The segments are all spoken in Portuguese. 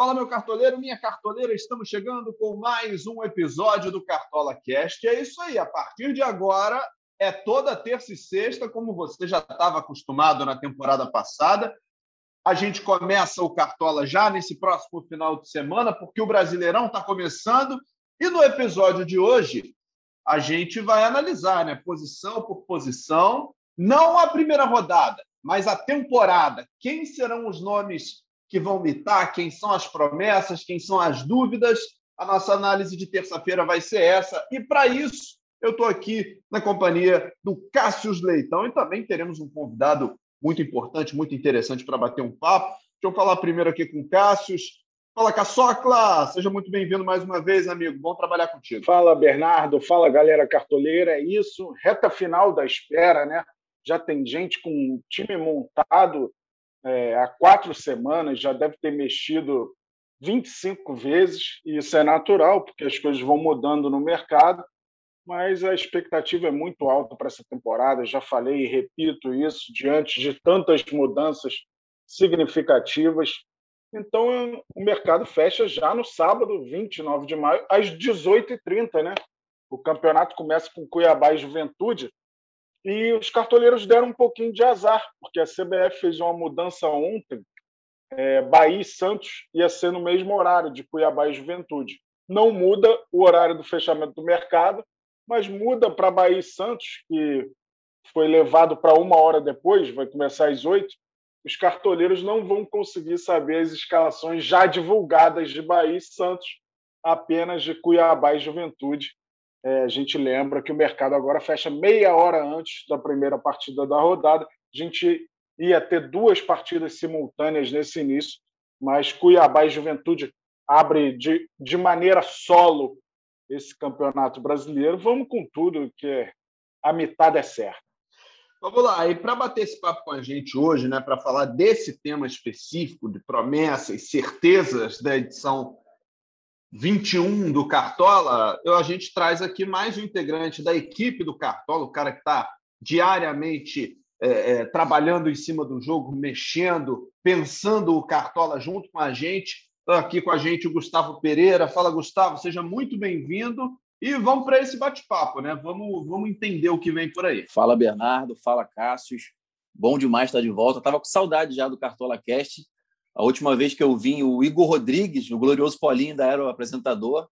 Fala, meu cartoleiro, minha cartoleira, estamos chegando com mais um episódio do Cartola Cast. É isso aí, a partir de agora é toda terça e sexta, como você já estava acostumado na temporada passada. A gente começa o Cartola já nesse próximo final de semana, porque o Brasileirão está começando. E no episódio de hoje, a gente vai analisar, né, posição por posição, não a primeira rodada, mas a temporada. Quem serão os nomes que vão mitar, quem são as promessas, quem são as dúvidas. A nossa análise de terça-feira vai ser essa. E para isso, eu estou aqui na companhia do Cássio Leitão e também teremos um convidado muito importante, muito interessante para bater um papo. Deixa eu falar primeiro aqui com o Cássio. Fala, Caçocla! Seja muito bem-vindo mais uma vez, amigo. Bom trabalhar contigo. Fala, Bernardo. Fala, galera cartoleira. É isso. Reta final da espera, né? Já tem gente com um time montado é, há quatro semanas, já deve ter mexido 25 vezes, e isso é natural, porque as coisas vão mudando no mercado, mas a expectativa é muito alta para essa temporada. Já falei e repito isso, diante de tantas mudanças significativas. Então, o mercado fecha já no sábado, 29 de maio, às 18h30. Né? O campeonato começa com Cuiabá e Juventude, e os cartoleiros deram um pouquinho de azar, porque a CBF fez uma mudança ontem. É, Bahia e Santos ia ser no mesmo horário de Cuiabá e Juventude. Não muda o horário do fechamento do mercado, mas muda para Bahia e Santos, que foi levado para uma hora depois, vai começar às oito. Os cartoleiros não vão conseguir saber as escalações já divulgadas de Bahia e Santos, apenas de Cuiabá e Juventude é, a gente lembra que o mercado agora fecha meia hora antes da primeira partida da rodada. A gente ia ter duas partidas simultâneas nesse início, mas Cuiabá e Juventude abre de, de maneira solo esse campeonato brasileiro. Vamos com tudo, que a metade é certa. Vamos lá, e para bater esse papo com a gente hoje, né, para falar desse tema específico de promessas, certezas da edição 21 do Cartola, eu, a gente traz aqui mais um integrante da equipe do Cartola, o cara que está diariamente é, é, trabalhando em cima do jogo, mexendo, pensando o Cartola junto com a gente. Está aqui com a gente o Gustavo Pereira. Fala, Gustavo, seja muito bem-vindo. E vamos para esse bate-papo, né? Vamos, vamos entender o que vem por aí. Fala, Bernardo. Fala, Cássius. Bom demais estar de volta. Estava com saudade já do Cartola Cast a última vez que eu vim, o Igor Rodrigues, o glorioso Paulinho, ainda era o apresentador.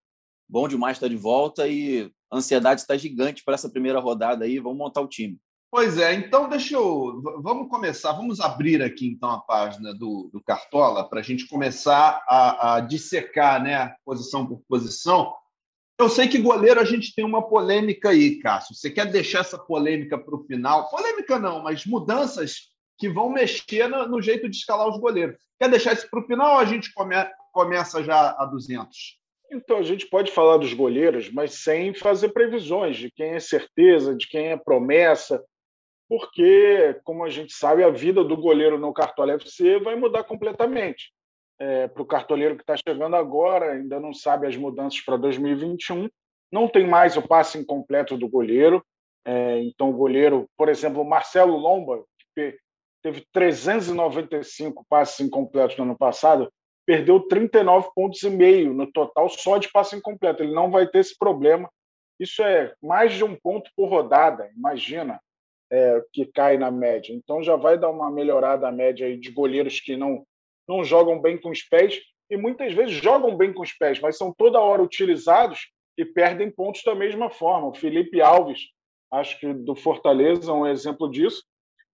Bom demais estar de volta e a ansiedade está gigante para essa primeira rodada aí. Vamos montar o time. Pois é, então deixa eu. Vamos começar, vamos abrir aqui então a página do, do Cartola para a gente começar a, a dissecar né, posição por posição. Eu sei que goleiro a gente tem uma polêmica aí, Cássio. Você quer deixar essa polêmica para o final? Polêmica não, mas mudanças que vão mexer no, no jeito de escalar os goleiros. Quer deixar isso para o final ou a gente come, começa já a 200? Então, a gente pode falar dos goleiros, mas sem fazer previsões de quem é certeza, de quem é promessa, porque, como a gente sabe, a vida do goleiro no Cartola FC vai mudar completamente. É, para o cartoleiro que está chegando agora, ainda não sabe as mudanças para 2021, não tem mais o passe incompleto do goleiro. É, então, o goleiro, por exemplo, Marcelo Lomba, que teve 395 passes incompletos no ano passado, perdeu 39 pontos e meio no total só de passe incompleto. Ele não vai ter esse problema. Isso é mais de um ponto por rodada, imagina, é, que cai na média. Então já vai dar uma melhorada a média aí de goleiros que não, não jogam bem com os pés e muitas vezes jogam bem com os pés, mas são toda hora utilizados e perdem pontos da mesma forma. O Felipe Alves, acho que do Fortaleza, é um exemplo disso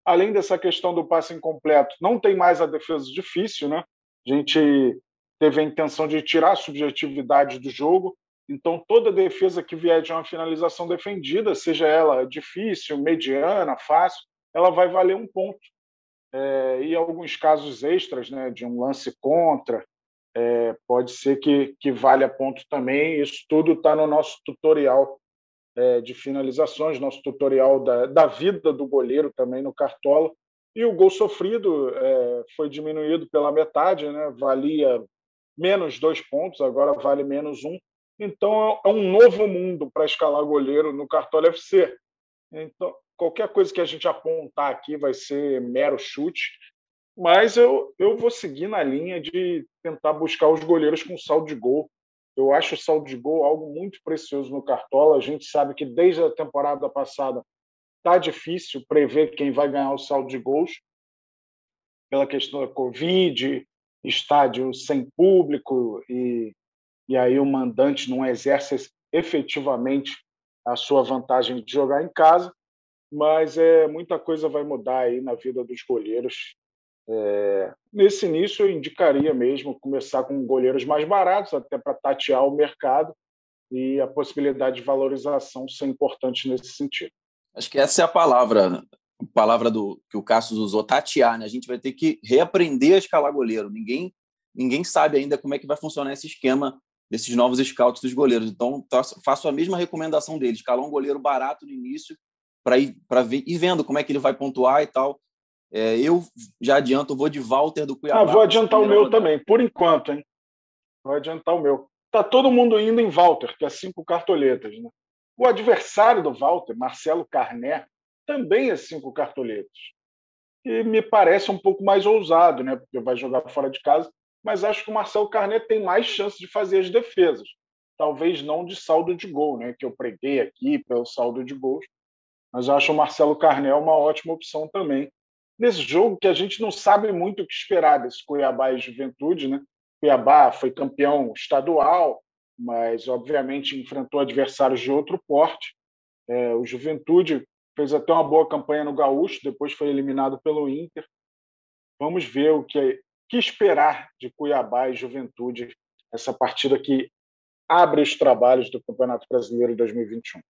além dessa questão do passe incompleto, não tem mais a defesa difícil, né? A gente teve a intenção de tirar a subjetividade do jogo, então toda defesa que vier de uma finalização defendida, seja ela difícil, mediana, fácil, ela vai valer um ponto. É, e alguns casos extras, né, de um lance contra, é, pode ser que, que valha ponto também. Isso tudo está no nosso tutorial é, de finalizações, nosso tutorial da, da vida do goleiro também no Cartola. E o gol sofrido é, foi diminuído pela metade, né? valia menos dois pontos, agora vale menos um. Então é um novo mundo para escalar goleiro no Cartola FC. Então, qualquer coisa que a gente apontar aqui vai ser mero chute. Mas eu, eu vou seguir na linha de tentar buscar os goleiros com saldo de gol. Eu acho o saldo de gol algo muito precioso no Cartola. A gente sabe que desde a temporada passada está difícil prever quem vai ganhar o saldo de gols pela questão da Covid, estádio sem público e, e aí o mandante não exerce efetivamente a sua vantagem de jogar em casa, mas é muita coisa vai mudar aí na vida dos goleiros é, nesse início, eu indicaria mesmo começar com goleiros mais baratos, até para tatear o mercado, e a possibilidade de valorização ser importante nesse sentido. Acho que essa é a palavra, a palavra do que o Cassius usou, tatear. Né? A gente vai ter que reaprender a escalar goleiro. Ninguém, ninguém sabe ainda como é que vai funcionar esse esquema desses novos scouts dos goleiros. Então, faço a mesma recomendação deles: escalar um goleiro barato no início para ir, ir vendo como é que ele vai pontuar e tal. É, eu já adianto, vou de Walter do Cuiabá. Ah, vou adiantar o meu também, por enquanto, hein? Vou adiantar o meu. Tá todo mundo indo em Walter, que é cinco cartoletas, né? O adversário do Walter, Marcelo Carné, também é cinco cartoletas. E me parece um pouco mais ousado, né? Porque vai jogar fora de casa, mas acho que o Marcelo Carné tem mais chance de fazer as defesas. Talvez não de saldo de gol, né? Que eu preguei aqui pelo saldo de gols. Mas eu acho o Marcelo Carné uma ótima opção também nesse jogo que a gente não sabe muito o que esperar desse Cuiabá e Juventude, né? Cuiabá foi campeão estadual, mas obviamente enfrentou adversários de outro porte. É, o Juventude fez até uma boa campanha no Gaúcho, depois foi eliminado pelo Inter. Vamos ver o que, que esperar de Cuiabá e Juventude, essa partida que abre os trabalhos do Campeonato Brasileiro 2021.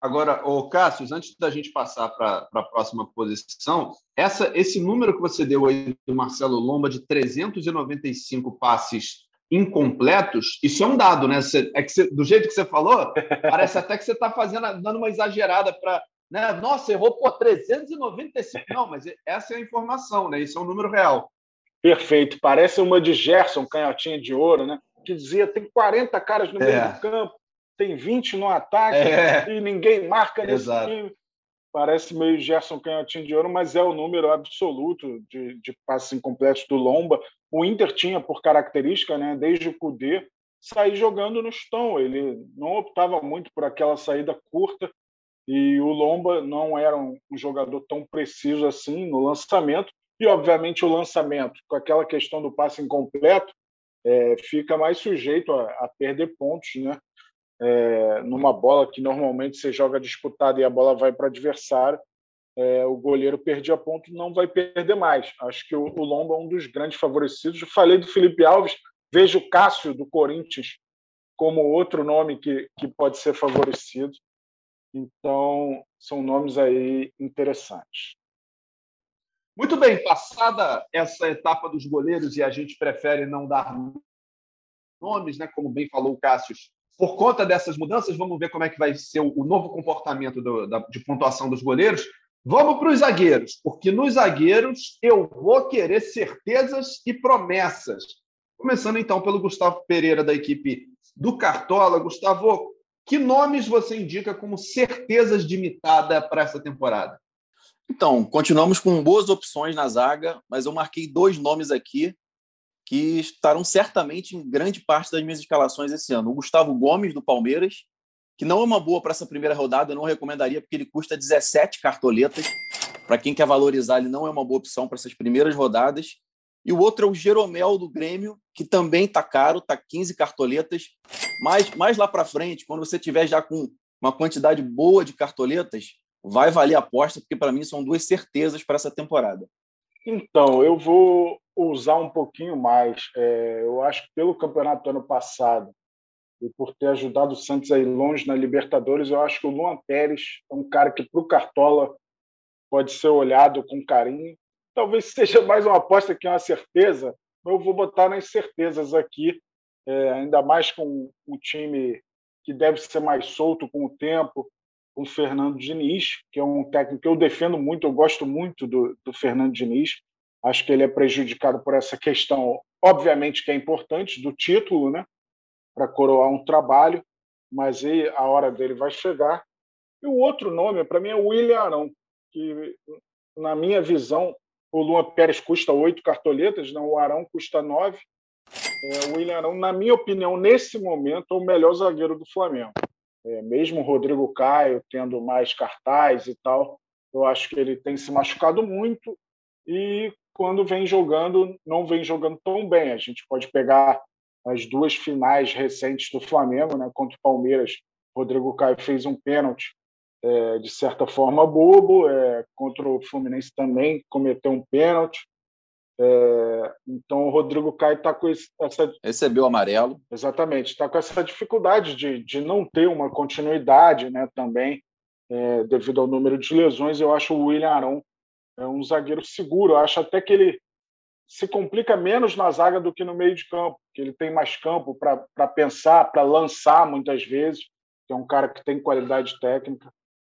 Agora, o Cássio, antes da gente passar para a próxima posição, essa, esse número que você deu aí do Marcelo Lomba de 395 passes incompletos, isso é um dado, né? Você, é que você, do jeito que você falou, parece até que você está fazendo, dando uma exagerada para. Né? Nossa, errou por 395. Não, mas essa é a informação, né? Isso é um número real. Perfeito. Parece uma de Gerson, canhotinha de ouro, né? Que dizia tem 40 caras no é. meio do campo tem 20 no ataque é. e ninguém marca nesse Exato. time. Parece meio Gerson Canhotinho de Ouro, mas é o número absoluto de, de passes incompletos do Lomba. O Inter tinha por característica, né, desde o Cudê, sair jogando no chão. Ele não optava muito por aquela saída curta e o Lomba não era um, um jogador tão preciso assim no lançamento. E, obviamente, o lançamento, com aquela questão do passe incompleto, é, fica mais sujeito a, a perder pontos, né? É, numa bola que normalmente você joga disputada e a bola vai para o adversário, é, o goleiro perdia ponto, não vai perder mais. Acho que o, o Lomba é um dos grandes favorecidos. Eu falei do Felipe Alves, vejo o Cássio do Corinthians como outro nome que, que pode ser favorecido. Então, são nomes aí interessantes. Muito bem, passada essa etapa dos goleiros e a gente prefere não dar nomes, né? Como bem falou o Cássio, por conta dessas mudanças, vamos ver como é que vai ser o, novo comportamento do, da, de pontuação dos goleiros. Vamos para os zagueiros, porque nos zagueiros eu vou querer certezas e promessas. Começando então pelo Gustavo Pereira, da equipe do Cartola. Gustavo, que nomes você indica como certezas de mitada para essa temporada? Então, continuamos com boas opções na zaga, mas eu marquei dois nomes aqui que estarão certamente em grande parte das minhas escalações esse ano. O Gustavo Gomes, do Palmeiras, que não é uma boa para essa primeira rodada, eu não recomendaria, porque ele custa 17 cartoletas. Para quem quer valorizar, ele não é uma boa opção para essas primeiras rodadas. E o outro é o Jeromel do Grêmio, que também está caro, está 15 cartoletas. Mas mais lá para frente, quando você tiver já com uma quantidade boa de cartoletas, vai valer a aposta, porque para mim são duas certezas para essa temporada. Então, eu vou usar um pouquinho mais. É, eu acho que pelo campeonato do ano passado e por ter ajudado o Santos a ir longe na Libertadores, eu acho que o Luan Pérez é um cara que para o Cartola pode ser olhado com carinho. Talvez seja mais uma aposta que uma certeza, mas eu vou botar nas certezas aqui, é, ainda mais com um time que deve ser mais solto com o tempo, com o Fernando Diniz, que é um técnico que eu defendo muito, eu gosto muito do, do Fernando Diniz. Acho que ele é prejudicado por essa questão, obviamente que é importante, do título, né? Para coroar um trabalho, mas aí a hora dele vai chegar. E o outro nome, para mim, é William Arão, que, na minha visão, O Luan Pérez custa oito cartoletas, não, o Arão custa nove. É, o William Arão, na minha opinião, nesse momento, é o melhor zagueiro do Flamengo. É, mesmo o Rodrigo Caio tendo mais cartaz e tal, eu acho que ele tem se machucado muito e quando vem jogando, não vem jogando tão bem. A gente pode pegar as duas finais recentes do Flamengo, né, contra o Palmeiras. Rodrigo Caio fez um pênalti é, de certa forma bobo, é, contra o Fluminense também cometeu um pênalti. É, então o Rodrigo Caio está com essa. Recebeu amarelo. Exatamente, está com essa dificuldade de, de não ter uma continuidade né, também, é, devido ao número de lesões. Eu acho o William Arão é um zagueiro seguro. Eu acho até que ele se complica menos na zaga do que no meio de campo, que ele tem mais campo para pensar, para lançar muitas vezes. É um cara que tem qualidade técnica.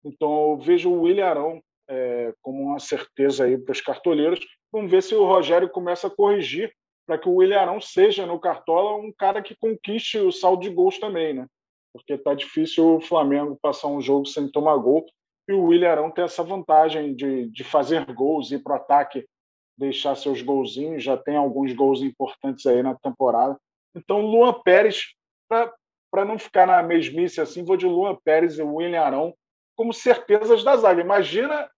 Então eu vejo o William Arão é, como uma certeza aí para os cartoleiros. Vamos ver se o Rogério começa a corrigir para que o William Arão seja no Cartola um cara que conquiste o saldo de gols também, né? Porque tá difícil o Flamengo passar um jogo sem tomar gol e o William Arão tem essa vantagem de, de fazer gols, ir para o ataque, deixar seus golzinhos, já tem alguns gols importantes aí na temporada. Então, Luan Pérez, para não ficar na mesmice assim, vou de Luan Pérez e William Arão como certezas da zaga. Imagina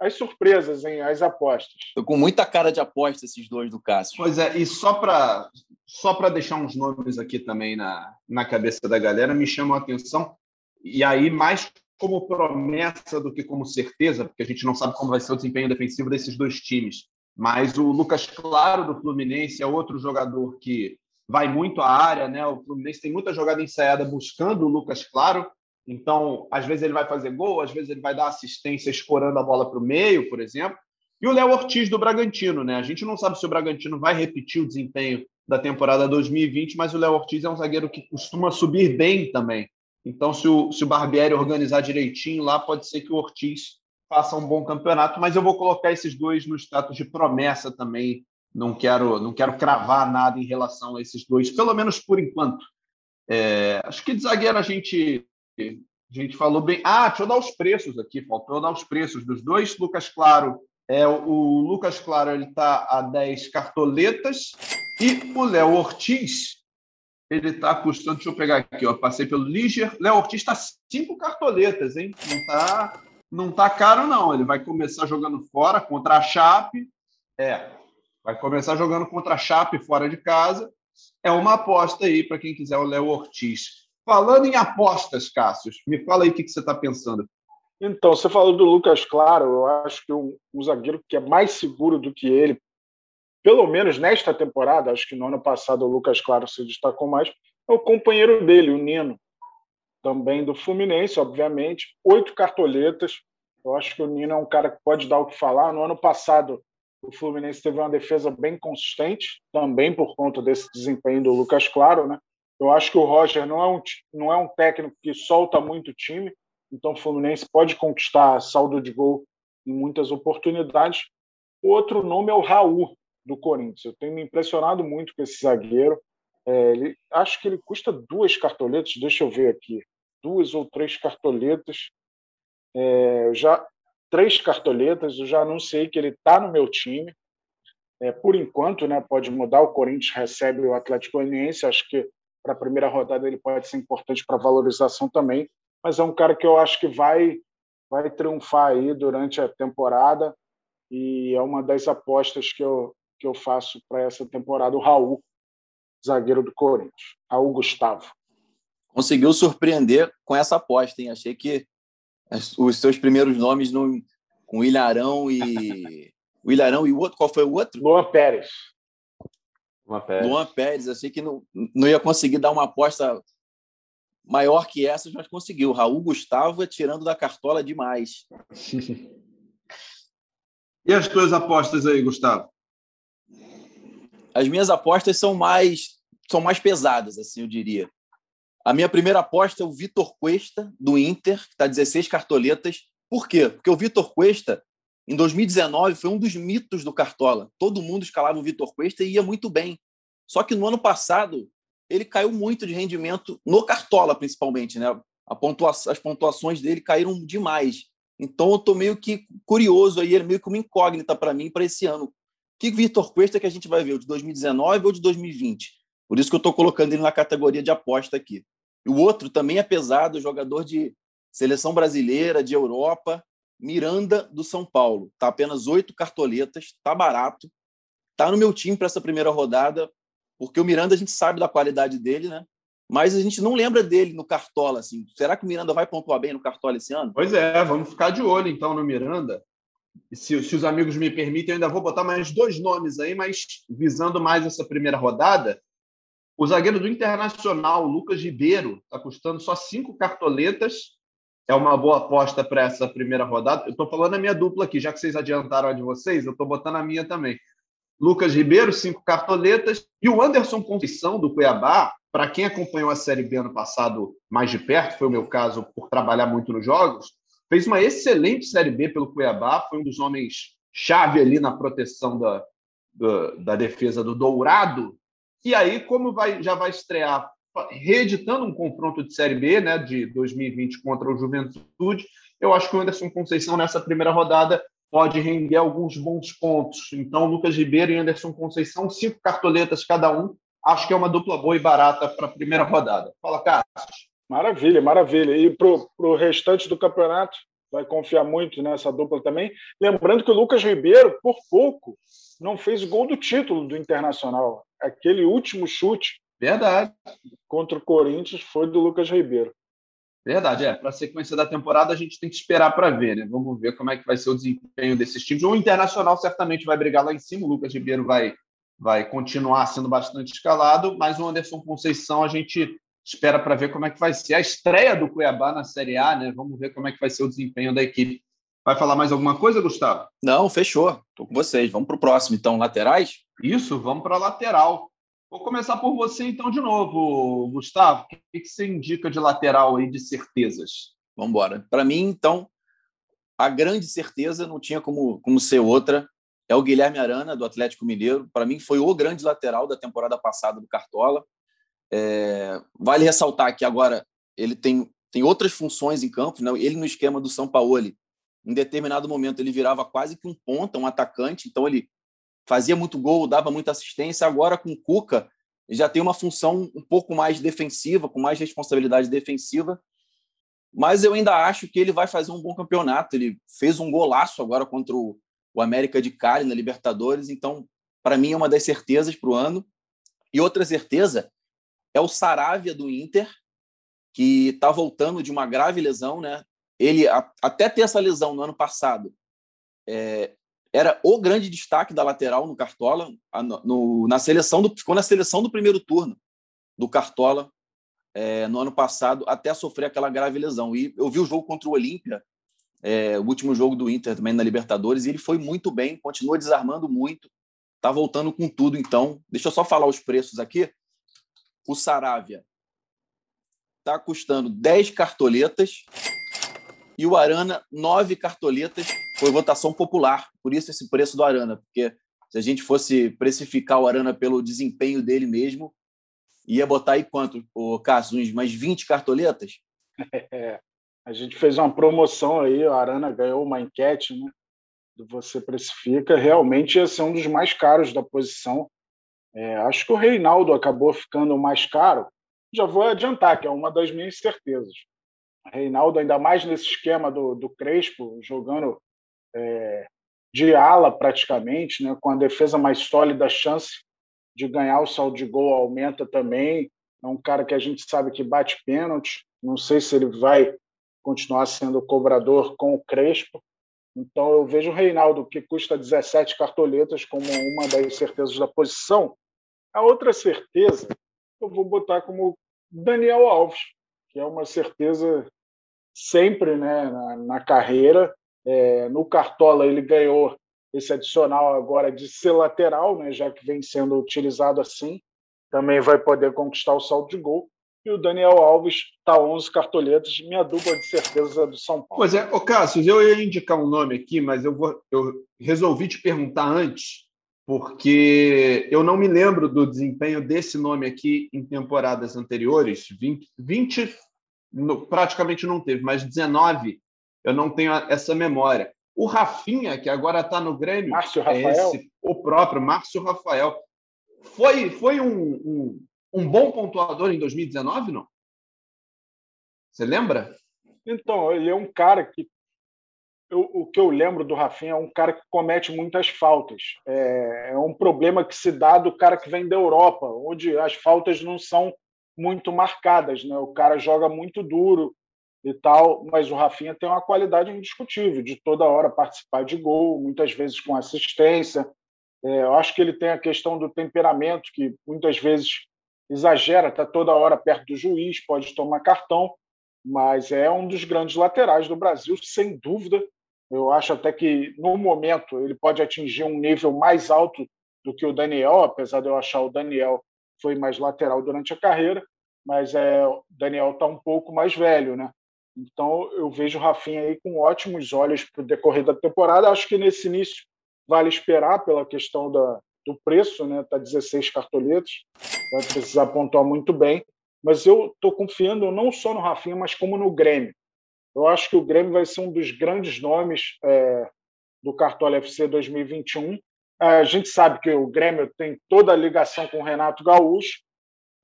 as surpresas, hein? as apostas. Tô com muita cara de aposta esses dois do Cássio. Pois é, e só para só para deixar uns nomes aqui também na, na cabeça da galera, me chamam a atenção, e aí mais como promessa do que como certeza, porque a gente não sabe como vai ser o desempenho defensivo desses dois times. Mas o Lucas Claro do Fluminense é outro jogador que vai muito à área, né? O Fluminense tem muita jogada ensaiada buscando o Lucas Claro, então, às vezes ele vai fazer gol, às vezes ele vai dar assistência escorando a bola para o meio, por exemplo. E o Léo Ortiz do Bragantino, né? A gente não sabe se o Bragantino vai repetir o desempenho da temporada 2020, mas o Léo Ortiz é um zagueiro que costuma subir bem também. Então, se o, se o Barbieri organizar direitinho lá, pode ser que o Ortiz faça um bom campeonato, mas eu vou colocar esses dois no status de promessa também. Não quero, não quero cravar nada em relação a esses dois, pelo menos por enquanto. É, acho que de zagueiro a gente a gente falou bem. Ah, deixa eu dar os preços aqui, faltou dar os preços dos dois. Lucas Claro, é, o Lucas Claro ele está a 10 cartoletas e o Léo Ortiz ele está custando, deixa eu pegar aqui, ó, passei pelo Liger. Léo Ortiz está cinco cartoletas, hein? Não está não tá caro, não. Ele vai começar jogando fora contra a Chape. É, vai começar jogando contra a Chape fora de casa. É uma aposta aí para quem quiser o Léo Ortiz. Falando em apostas, Cássio, me fala aí o que, você está pensando. Então, você falou do Lucas Claro, eu acho que um, um, zagueiro que é mais seguro do que ele, pelo menos nesta temporada, acho que no ano passado o Lucas Claro se destacou mais, é o companheiro dele, o Nino, também do Fluminense, obviamente, oito cartoletas. Eu acho que o Nino é um cara que pode dar o que falar. No ano passado, o Fluminense teve uma defesa bem consistente, também por conta desse desempenho do Lucas Claro, né? Eu acho que o Roger não é um, não é um técnico que solta muito time, então o Fluminense pode conquistar saldo de gol em muitas oportunidades. O outro nome é o Raul, do Corinthians. Eu tenho me impressionado muito com esse zagueiro. É, ele, acho que ele custa duas cartoletas, deixa eu ver aqui, duas ou três cartoletas. É, já três cartoletas, eu já anunciei que ele está no meu time. É, por enquanto, né, pode mudar. O Corinthians recebe o Atlético Goianiense. Acho que para a primeira rodada ele pode ser importante para valorização também, mas é um cara que eu acho que vai vai triunfar aí durante a temporada e é uma das apostas que eu que eu faço para essa temporada o Raul, zagueiro do Corinthians, Raul Gustavo. Conseguiu surpreender com essa aposta, hein? Achei que os seus primeiros nomes no, com o Ilharão e o Ilharão e o outro, qual foi o outro? Luan Pérez. Luan Pérez. Luan Pérez, achei que não, não ia conseguir dar uma aposta maior que essa, mas conseguiu. Raul Gustavo é tirando da cartola demais. e as tuas apostas aí, Gustavo? As minhas apostas são mais são mais pesadas, assim, eu diria. A minha primeira aposta é o Vitor Cuesta, do Inter, que está 16 cartoletas. Por quê? Porque o Vitor Cuesta em 2019 foi um dos mitos do Cartola. Todo mundo escalava o Vitor Cuesta e ia muito bem. Só que no ano passado ele caiu muito de rendimento no Cartola, principalmente, né? Pontua as pontuações dele caíram demais. Então eu estou meio que curioso aí, é meio que uma incógnita para mim para esse ano. Que Vitor Cuesta que a gente vai ver, o de 2019 ou de 2020? Por isso que eu estou colocando ele na categoria de aposta aqui. E o outro também é pesado, jogador de seleção brasileira, de Europa, Miranda do São Paulo. Tá apenas oito cartoletas, tá barato. Tá no meu time para essa primeira rodada, porque o Miranda a gente sabe da qualidade dele, né? Mas a gente não lembra dele no Cartola, assim. Será que o Miranda vai pontuar bem no Cartola esse ano? Pois é, vamos ficar de olho então no Miranda se, se, os amigos me permitem, eu ainda vou botar mais dois nomes aí, mas visando mais essa primeira rodada. O zagueiro do Internacional, Lucas Ribeiro, está custando só cinco cartoletas. É uma boa aposta para essa primeira rodada. Eu estou falando a minha dupla aqui, já que vocês adiantaram a de vocês, eu estou botando a minha também. Lucas Ribeiro, cinco cartoletas. E o Anderson Conceição, do Cuiabá, para quem acompanhou a Série B ano passado mais de perto, foi o meu caso por trabalhar muito nos jogos, Fez uma excelente Série B pelo Cuiabá, foi um dos homens chave ali na proteção da, da, da defesa do Dourado. E aí, como vai, já vai estrear reeditando um confronto de Série B né, de 2020 contra o Juventude, eu acho que o Anderson Conceição, nessa primeira rodada, pode render alguns bons pontos. Então, Lucas Ribeiro e Anderson Conceição, cinco cartoletas cada um. Acho que é uma dupla boa e barata para a primeira rodada. Fala, Cássio. Maravilha, maravilha. E para o restante do campeonato, vai confiar muito nessa dupla também. Lembrando que o Lucas Ribeiro, por pouco, não fez o gol do título do Internacional. Aquele último chute. Verdade. Contra o Corinthians foi do Lucas Ribeiro. Verdade, é. Para a sequência da temporada, a gente tem que esperar para ver, né? Vamos ver como é que vai ser o desempenho desses times. O Internacional certamente vai brigar lá em cima, o Lucas Ribeiro vai, vai continuar sendo bastante escalado, mas o Anderson Conceição a gente espera para ver como é que vai ser a estreia do Cuiabá na Série A, né? Vamos ver como é que vai ser o desempenho da equipe. Vai falar mais alguma coisa, Gustavo? Não, fechou. Estou com vocês. Vamos para o próximo, então, laterais? Isso, vamos para a lateral. Vou começar por você, então, de novo, Gustavo. O que você indica de lateral aí de certezas? Vamos embora. Para mim, então, a grande certeza, não tinha como, como ser outra, é o Guilherme Arana, do Atlético Mineiro. Para mim, foi o grande lateral da temporada passada do Cartola. É, vale ressaltar que agora ele tem, tem outras funções em campo. Né? Ele, no esquema do São Paulo, em determinado momento, ele virava quase que um ponta, um atacante. Então, ele fazia muito gol, dava muita assistência. Agora, com o Cuca, já tem uma função um pouco mais defensiva, com mais responsabilidade defensiva. Mas eu ainda acho que ele vai fazer um bom campeonato. Ele fez um golaço agora contra o, o América de Cali na Libertadores. Então, para mim, é uma das certezas para o ano. E outra certeza é o Saravia do Inter, que está voltando de uma grave lesão, né? Ele a, até ter essa lesão no ano passado é, era o grande destaque da lateral no Cartola, a, no, na seleção do ficou na seleção do primeiro turno do Cartola é, no ano passado até sofrer aquela grave lesão. E eu vi o jogo contra o Olímpia, é, o último jogo do Inter também na Libertadores, e ele foi muito bem, continua desarmando muito, está voltando com tudo. Então, deixa eu só falar os preços aqui o Saravia está custando 10 cartoletas e o Arana 9 cartoletas. Foi votação popular, por isso esse preço do Arana, porque se a gente fosse precificar o Arana pelo desempenho dele mesmo, ia botar aí quanto, o Cássio? Uns mais 20 cartoletas? É, a gente fez uma promoção aí, o Arana ganhou uma enquete, né? Você precifica, realmente ia ser um dos mais caros da posição. É, acho que o Reinaldo acabou ficando mais caro. Já vou adiantar, que é uma das minhas certezas. Reinaldo, ainda mais nesse esquema do, do Crespo, jogando é, de ala praticamente, né, com a defesa mais sólida, a chance de ganhar o saldo de gol aumenta também. É um cara que a gente sabe que bate pênalti. Não sei se ele vai continuar sendo cobrador com o Crespo, então eu vejo o Reinaldo, que custa 17 cartoletas, como uma das certezas da posição. A outra certeza eu vou botar como Daniel Alves, que é uma certeza sempre né, na, na carreira. É, no Cartola ele ganhou esse adicional agora de ser lateral, né, já que vem sendo utilizado assim. Também vai poder conquistar o saldo de gol e o Daniel Alves está 11 cartoletas, minha dupla de certeza do São Paulo. Pois é, Cássio, eu ia indicar um nome aqui, mas eu, vou, eu resolvi te perguntar antes, porque eu não me lembro do desempenho desse nome aqui em temporadas anteriores. 20, 20 no, praticamente não teve, mas 19 eu não tenho essa memória. O Rafinha, que agora está no Grêmio, Márcio é Rafael. Esse, o próprio Márcio Rafael, foi, foi um, um, um bom pontuador em 2019, não? Você lembra? Então, ele é um cara que. Eu, o que eu lembro do Rafinha é um cara que comete muitas faltas. É, é um problema que se dá do cara que vem da Europa, onde as faltas não são muito marcadas. Né? O cara joga muito duro e tal, mas o Rafinha tem uma qualidade indiscutível de toda hora participar de gol, muitas vezes com assistência. É, eu acho que ele tem a questão do temperamento, que muitas vezes exagera, está toda hora perto do juiz, pode tomar cartão mas é um dos grandes laterais do Brasil, sem dúvida. Eu acho até que, no momento, ele pode atingir um nível mais alto do que o Daniel, apesar de eu achar o Daniel foi mais lateral durante a carreira, mas é, o Daniel está um pouco mais velho, né? Então eu vejo o Rafinha aí com ótimos olhos para o decorrer da temporada. Acho que nesse início vale esperar pela questão da, do preço, né? Tá 16 cartoletas, vai precisar pontuar muito bem mas eu estou confiando não só no Rafinha, mas como no Grêmio. Eu acho que o Grêmio vai ser um dos grandes nomes é, do Cartola FC 2021. É, a gente sabe que o Grêmio tem toda a ligação com o Renato Gaúcho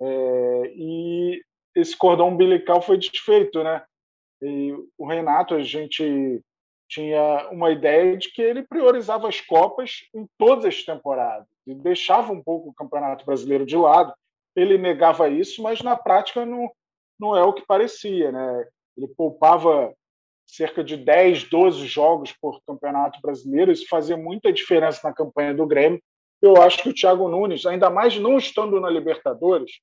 é, e esse cordão umbilical foi desfeito, né? E o Renato, a gente tinha uma ideia de que ele priorizava as Copas em todas as temporadas e deixava um pouco o Campeonato Brasileiro de lado ele negava isso, mas na prática não, não é o que parecia. Né? Ele poupava cerca de 10, 12 jogos por campeonato brasileiro, isso fazia muita diferença na campanha do Grêmio. Eu acho que o Thiago Nunes, ainda mais não estando na Libertadores,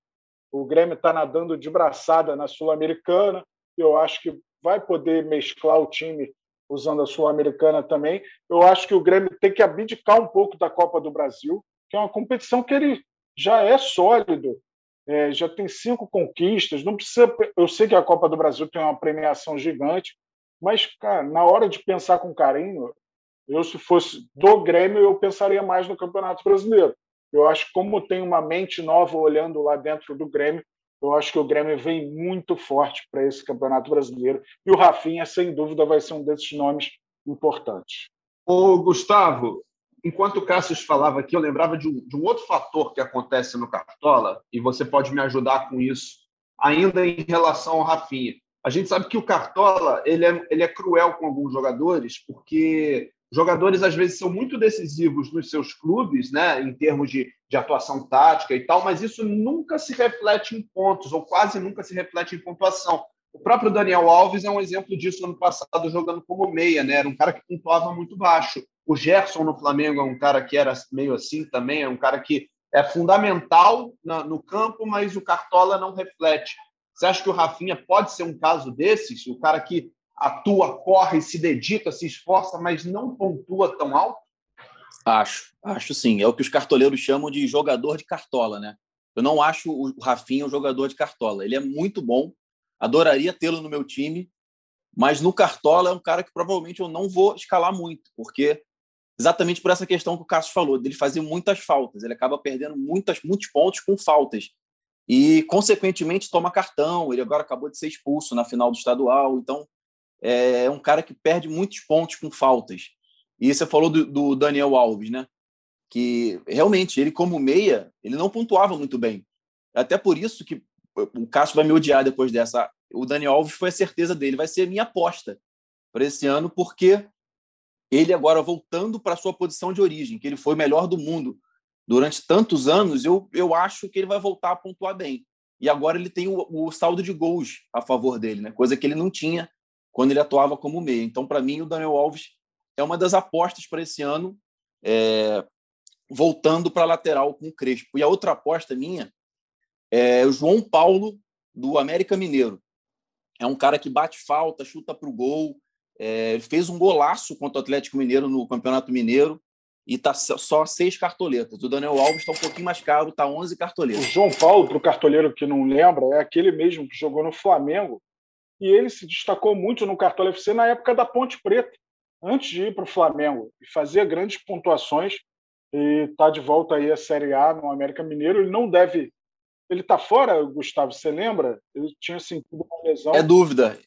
o Grêmio está nadando de braçada na Sul-Americana, eu acho que vai poder mesclar o time usando a Sul-Americana também. Eu acho que o Grêmio tem que abdicar um pouco da Copa do Brasil, que é uma competição que ele já é sólido, é, já tem cinco conquistas. Não precisa. Eu sei que a Copa do Brasil tem uma premiação gigante, mas cara, na hora de pensar com carinho, eu se fosse do Grêmio eu pensaria mais no Campeonato Brasileiro. Eu acho que como tem uma mente nova olhando lá dentro do Grêmio, eu acho que o Grêmio vem muito forte para esse Campeonato Brasileiro e o Rafinha, sem dúvida, vai ser um desses nomes importantes. Ô, Gustavo, enquanto o Cassius falava aqui, eu lembrava de um, de um, outro fator que acontece no Cartola, e você pode me ajudar com isso, ainda em relação ao Rafinha. A gente sabe que o Cartola ele é, ele é cruel com alguns jogadores, porque jogadores às vezes são muito decisivos nos seus clubes, né, em termos de, de atuação tática e tal, mas isso nunca se reflete em pontos, ou quase nunca se reflete em pontuação. O próprio Daniel Alves é um exemplo disso ano passado, jogando como meia, né? Era um cara que pontuava muito baixo. O Gerson no Flamengo é um cara que era meio assim também, é um cara que é fundamental na, no campo, mas o Cartola não reflete. Você acha que o Rafinha pode ser um caso desses? O cara que atua, corre, se dedica, se esforça, mas não pontua tão alto? Acho, acho sim. É o que os cartoleiros chamam de jogador de cartola, né? Eu não acho o Rafinha um jogador de cartola. Ele é muito bom, adoraria tê-lo no meu time, mas no cartola é um cara que provavelmente eu não vou escalar muito, porque exatamente por essa questão que o Cássio falou, dele fazer muitas faltas. Ele acaba perdendo muitas, muitos pontos com faltas. E, consequentemente, toma cartão. Ele agora acabou de ser expulso na final do estadual. Então, é um cara que perde muitos pontos com faltas. E você falou do, do Daniel Alves, né? Que realmente, ele, como meia, ele não pontuava muito bem. Até por isso que o Cássio vai me odiar depois dessa. O Daniel Alves foi a certeza dele, vai ser minha aposta para esse ano, porque ele agora voltando para sua posição de origem, que ele foi o melhor do mundo durante tantos anos, eu, eu acho que ele vai voltar a pontuar bem. E agora ele tem o, o saldo de gols a favor dele, né? coisa que ele não tinha quando ele atuava como meia. Então, para mim, o Daniel Alves é uma das apostas para esse ano, é, voltando para a lateral com o Crespo. E a outra aposta minha é o João Paulo, do América Mineiro. É um cara que bate falta, chuta para o gol, é, fez um golaço contra o Atlético Mineiro no Campeonato Mineiro e tá só seis cartoletas. O Daniel Alves está um pouquinho mais caro, tá 11 cartoletas. O João Paulo, para o cartoleiro que não lembra, é aquele mesmo que jogou no Flamengo e ele se destacou muito no Cartola FC na época da Ponte Preta, antes de ir para o Flamengo e fazia grandes pontuações e está de volta aí à Série A no América Mineiro. Ele não deve. Ele está fora, Gustavo, você lembra? Ele tinha sentido uma lesão. É dúvida.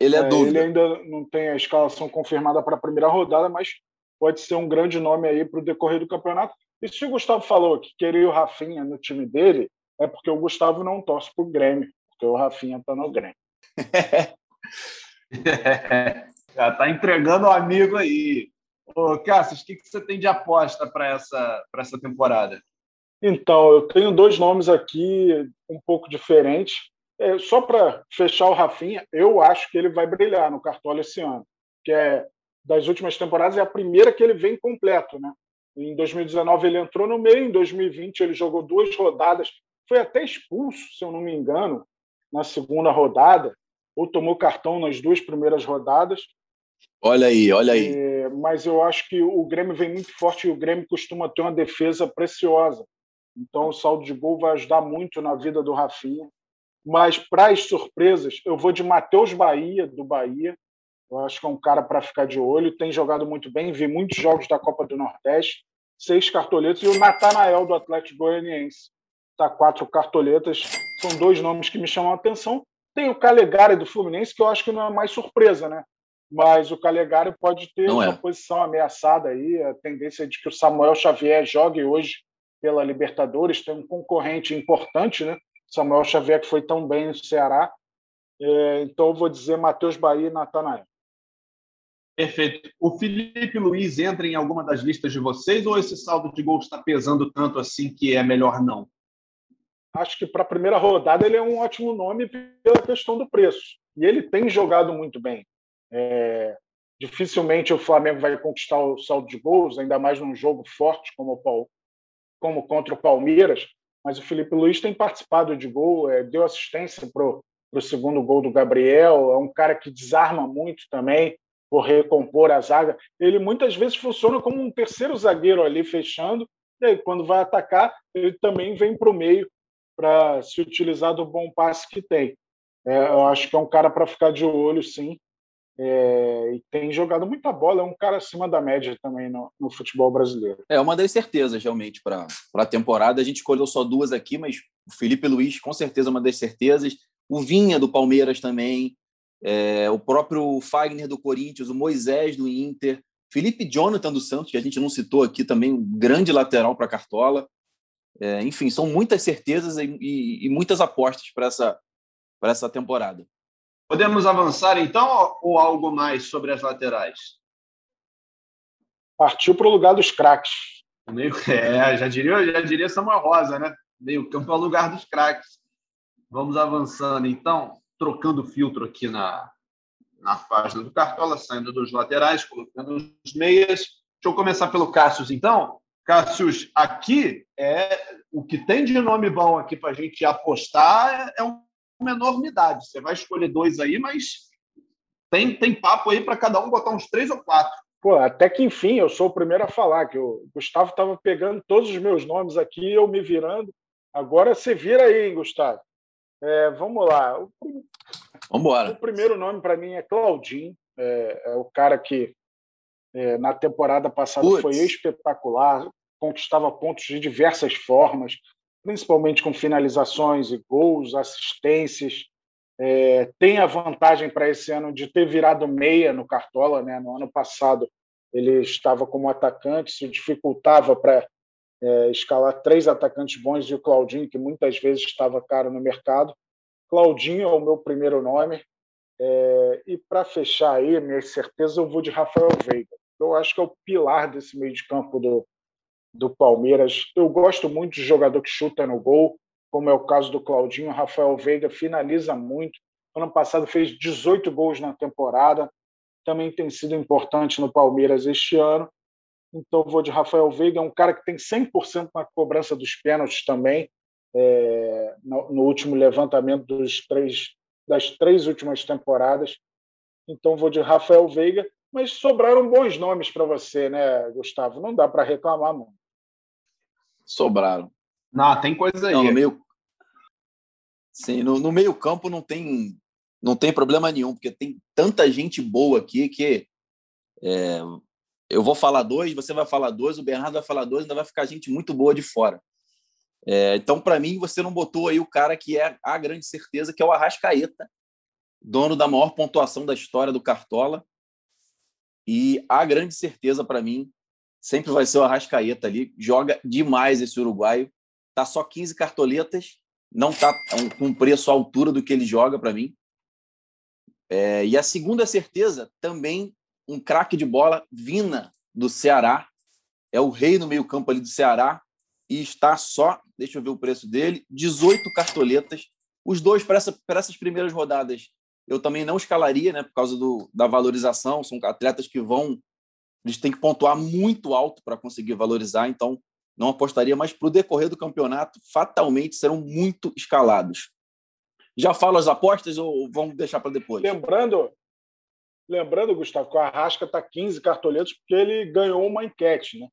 Ele é, é dúvida. Ele ainda não tem a escalação confirmada para a primeira rodada, mas pode ser um grande nome aí para o decorrer do campeonato. E se o Gustavo falou que queria o Rafinha no time dele, é porque o Gustavo não torce para o Grêmio, porque o Rafinha está no Grêmio. Já está entregando o amigo aí. Ô, Cassius, o que, que você tem de aposta para essa, essa temporada? Então, eu tenho dois nomes aqui um pouco diferentes. É, só para fechar o Rafinha, eu acho que ele vai brilhar no Cartola esse ano, que é das últimas temporadas é a primeira que ele vem completo, né? Em 2019 ele entrou no meio, em 2020 ele jogou duas rodadas, foi até expulso, se eu não me engano, na segunda rodada, ou tomou cartão nas duas primeiras rodadas. Olha aí, olha aí. É, mas eu acho que o Grêmio vem muito forte e o Grêmio costuma ter uma defesa preciosa. Então o saldo de gol vai ajudar muito na vida do Rafinha. Mas para as surpresas, eu vou de Matheus Bahia, do Bahia. Eu acho que é um cara para ficar de olho. Tem jogado muito bem, vi muitos jogos da Copa do Nordeste, seis cartoletas. E o Natanael, do Atlético Goianiense. Tá quatro cartoletas. São dois nomes que me chamam a atenção. Tem o Calegari, do Fluminense, que eu acho que não é mais surpresa, né? Mas o Calegari pode ter não uma é. posição ameaçada aí. A tendência é de que o Samuel Xavier jogue hoje pela Libertadores. Tem um concorrente importante, né? Samuel Xavier, que foi tão bem no Ceará. É, então, eu vou dizer Matheus Bahia e Natanael. Perfeito. O Felipe Luiz entra em alguma das listas de vocês ou esse saldo de gols está pesando tanto assim que é melhor não? Acho que para a primeira rodada ele é um ótimo nome pela questão do preço. E ele tem jogado muito bem. É, dificilmente o Flamengo vai conquistar o saldo de gols, ainda mais num jogo forte como, o, como contra o Palmeiras. Mas o Felipe Luiz tem participado de gol, é, deu assistência para o segundo gol do Gabriel. É um cara que desarma muito também por recompor a zaga. Ele muitas vezes funciona como um terceiro zagueiro ali fechando, e aí, quando vai atacar, ele também vem para o meio para se utilizar do bom passe que tem. É, eu acho que é um cara para ficar de olho, sim. É, e tem jogado muita bola, é um cara acima da média também no, no futebol brasileiro. É uma das certezas, realmente, para a temporada. A gente escolheu só duas aqui, mas o Felipe Luiz, com certeza, é uma das certezas. O Vinha, do Palmeiras, também é, o próprio Fagner do Corinthians, o Moisés do Inter, Felipe Jonathan do Santos, que a gente não citou aqui também, um grande lateral para a Cartola. É, enfim, são muitas certezas e, e, e muitas apostas para essa, essa temporada. Podemos avançar então ou algo mais sobre as laterais? Partiu para o lugar dos craques. Meio, é, já diria, já diria Samuel Rosa, né? Meio campo é o lugar dos craques. Vamos avançando então trocando filtro aqui na, na página do Cartola, saindo dos laterais, colocando os meias. Deixa eu começar pelo Cássio, então. Cássio, aqui é o que tem de nome bom aqui para a gente apostar é, é uma enormidade. Você vai escolher dois aí, mas tem, tem papo aí para cada um botar uns três ou quatro. Pô, até que enfim, eu sou o primeiro a falar que o Gustavo estava pegando todos os meus nomes aqui, eu me virando. Agora você vira aí, hein, Gustavo. É, vamos lá. O, vamos embora. O primeiro nome para mim é Claudinho. É, é, o cara que é, na temporada passada Puts. foi espetacular, conquistava pontos de diversas formas, principalmente com finalizações e gols, assistências. É, tem a vantagem para esse ano de ter virado meia no Cartola. Né? No ano passado ele estava como atacante, isso dificultava para é, escalar três atacantes bons e o Claudinho, que muitas vezes estava caro no mercado. Claudinho é o meu primeiro nome. É, e para fechar aí, minha certeza, eu vou de Rafael Veiga. Eu acho que é o pilar desse meio de campo do, do Palmeiras. Eu gosto muito de jogador que chuta no gol, como é o caso do Claudinho. Rafael Veiga finaliza muito. Ano passado fez 18 gols na temporada. Também tem sido importante no Palmeiras este ano. Então, vou de Rafael Veiga, é um cara que tem 100% na cobrança dos pênaltis também, é, no, no, último levantamento dos três, das três últimas temporadas. Então, vou de Rafael Veiga, mas sobraram bons nomes para você, né, Gustavo? Não dá para reclamar, não. Sobraram. Não, tem coisa aí. Não, no meio... Sim, no, no meio campo não tem, não tem problema nenhum, porque tem tanta gente boa aqui que é, eu vou falar dois, você vai falar dois, o Bernardo vai falar dois, ainda vai ficar gente muito boa de fora. É, então, para mim, você não botou aí o cara que é a grande certeza, que é o Arrascaeta, dono da maior pontuação da história do Cartola. E a grande certeza para mim sempre vai ser o Arrascaeta ali. Joga demais esse uruguaio. Tá só 15 cartoletas, não tá com um preço à altura do que ele joga para mim. É, e a segunda certeza, também um craque de bola, Vina, do Ceará. É o rei no meio-campo ali do Ceará. E está só, deixa eu ver o preço dele, 18 cartoletas. Os dois, para essa, essas primeiras rodadas, eu também não escalaria, né, por causa do, da valorização. São atletas que vão, eles têm que pontuar muito alto para conseguir valorizar, então não apostaria, mas para o decorrer do campeonato, fatalmente serão muito escalados. Já falo as apostas ou vamos deixar para depois? Lembrando, lembrando, Gustavo, que o Arrasca está 15 cartoletos porque ele ganhou uma enquete, né?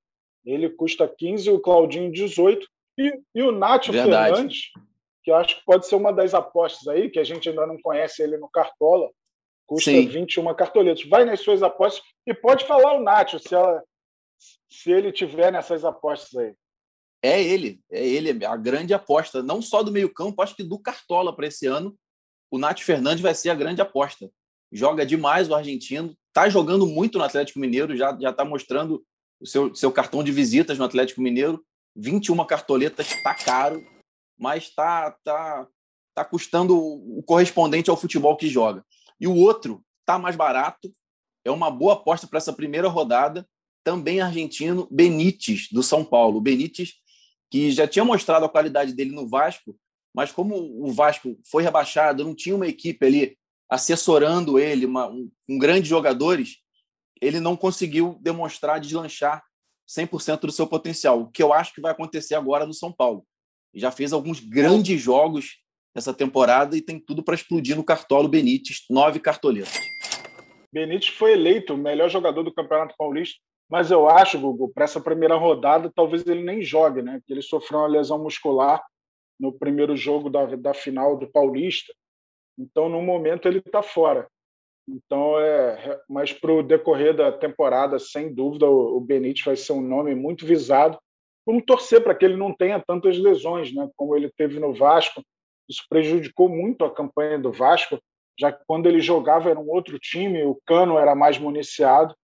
Ele custa 15, o Claudinho 18 e, e o Nátio Fernandes que eu acho que pode ser uma das apostas aí, que a gente ainda não conhece ele no Cartola, custa Sim. 21 cartoletas. Vai nas suas apostas e pode falar o Nacho, se, ela, se ele tiver nessas apostas aí. É ele, é ele, a grande aposta, não só do meio-campo, acho que do Cartola para esse ano. O Nath Fernandes vai ser a grande aposta. Joga demais o argentino, está jogando muito no Atlético Mineiro, já está mostrando o seu, seu cartão de visitas no Atlético Mineiro. 21 cartoletas, está caro, mas está tá, tá custando o correspondente ao futebol que joga. E o outro está mais barato, é uma boa aposta para essa primeira rodada, também argentino, Benítez, do São Paulo. Benítez, que já tinha mostrado a qualidade dele no Vasco, mas como o Vasco foi rebaixado, não tinha uma equipe ali assessorando ele, uma, um, um grandes jogadores, ele não conseguiu demonstrar, deslanchar 100% do seu potencial, o que eu acho que vai acontecer agora no São Paulo já fez alguns grandes jogos essa temporada e tem tudo para explodir no Cartolo Benítez, nove cartoletas. Benítez foi eleito o melhor jogador do Campeonato Paulista, mas eu acho, Gugu, para essa primeira rodada, talvez ele nem jogue, né? Porque ele sofreu uma lesão muscular no primeiro jogo da, da final do Paulista. Então, no momento, ele está fora. Então, é, mas para o decorrer da temporada, sem dúvida, o, o Benítez vai ser um nome muito visado Vamos torcer para que ele não tenha tantas lesões, né, como ele teve no Vasco. Isso prejudicou muito a campanha do Vasco, já que quando ele jogava era um outro time, o Cano era mais municiado,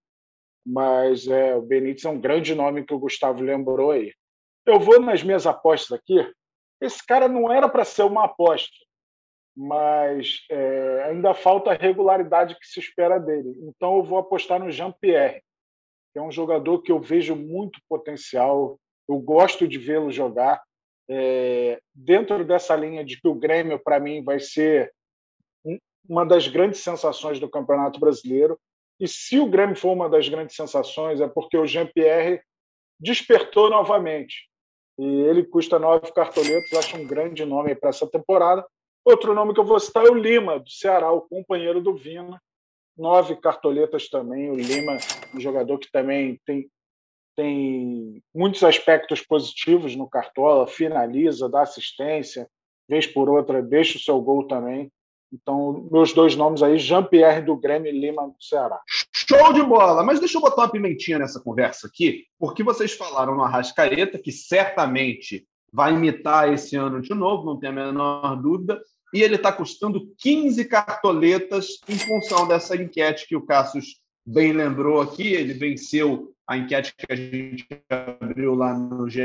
mas é, o Benítez é um grande nome que o Gustavo lembrou aí. Eu vou nas minhas apostas aqui. Esse cara não era para ser uma aposta, mas é, ainda falta a regularidade que se espera dele. Então eu vou apostar no Jean-Pierre, que é um jogador que eu vejo muito potencial, eu gosto de vê-lo jogar. É, dentro dessa linha de que o Grêmio, para mim, vai ser uma das grandes sensações do Campeonato Brasileiro. E se o Grêmio for uma das grandes sensações, é porque o Jean-Pierre despertou novamente. E ele custa nove cartoletos, acho um grande nome para essa temporada. Outro nome que eu vou citar é o Lima, do Ceará, o companheiro do Vina. Nove cartoletas também. O Lima, um jogador que também tem tem muitos aspectos positivos no Cartola, finaliza, dá assistência, vez por outra deixa o seu gol também. Então, meus dois nomes aí, Jean-Pierre do Grêmio e Lima do Ceará. Show de bola! Mas deixa eu botar uma pimentinha nessa conversa aqui, porque vocês falaram no Arrascaeta, que certamente vai imitar esse ano de novo, não tem a menor dúvida, e ele está custando 15 cartoletas em função dessa enquete que o Cassius bem lembrou aqui, ele venceu a enquete que a gente abriu lá no GE.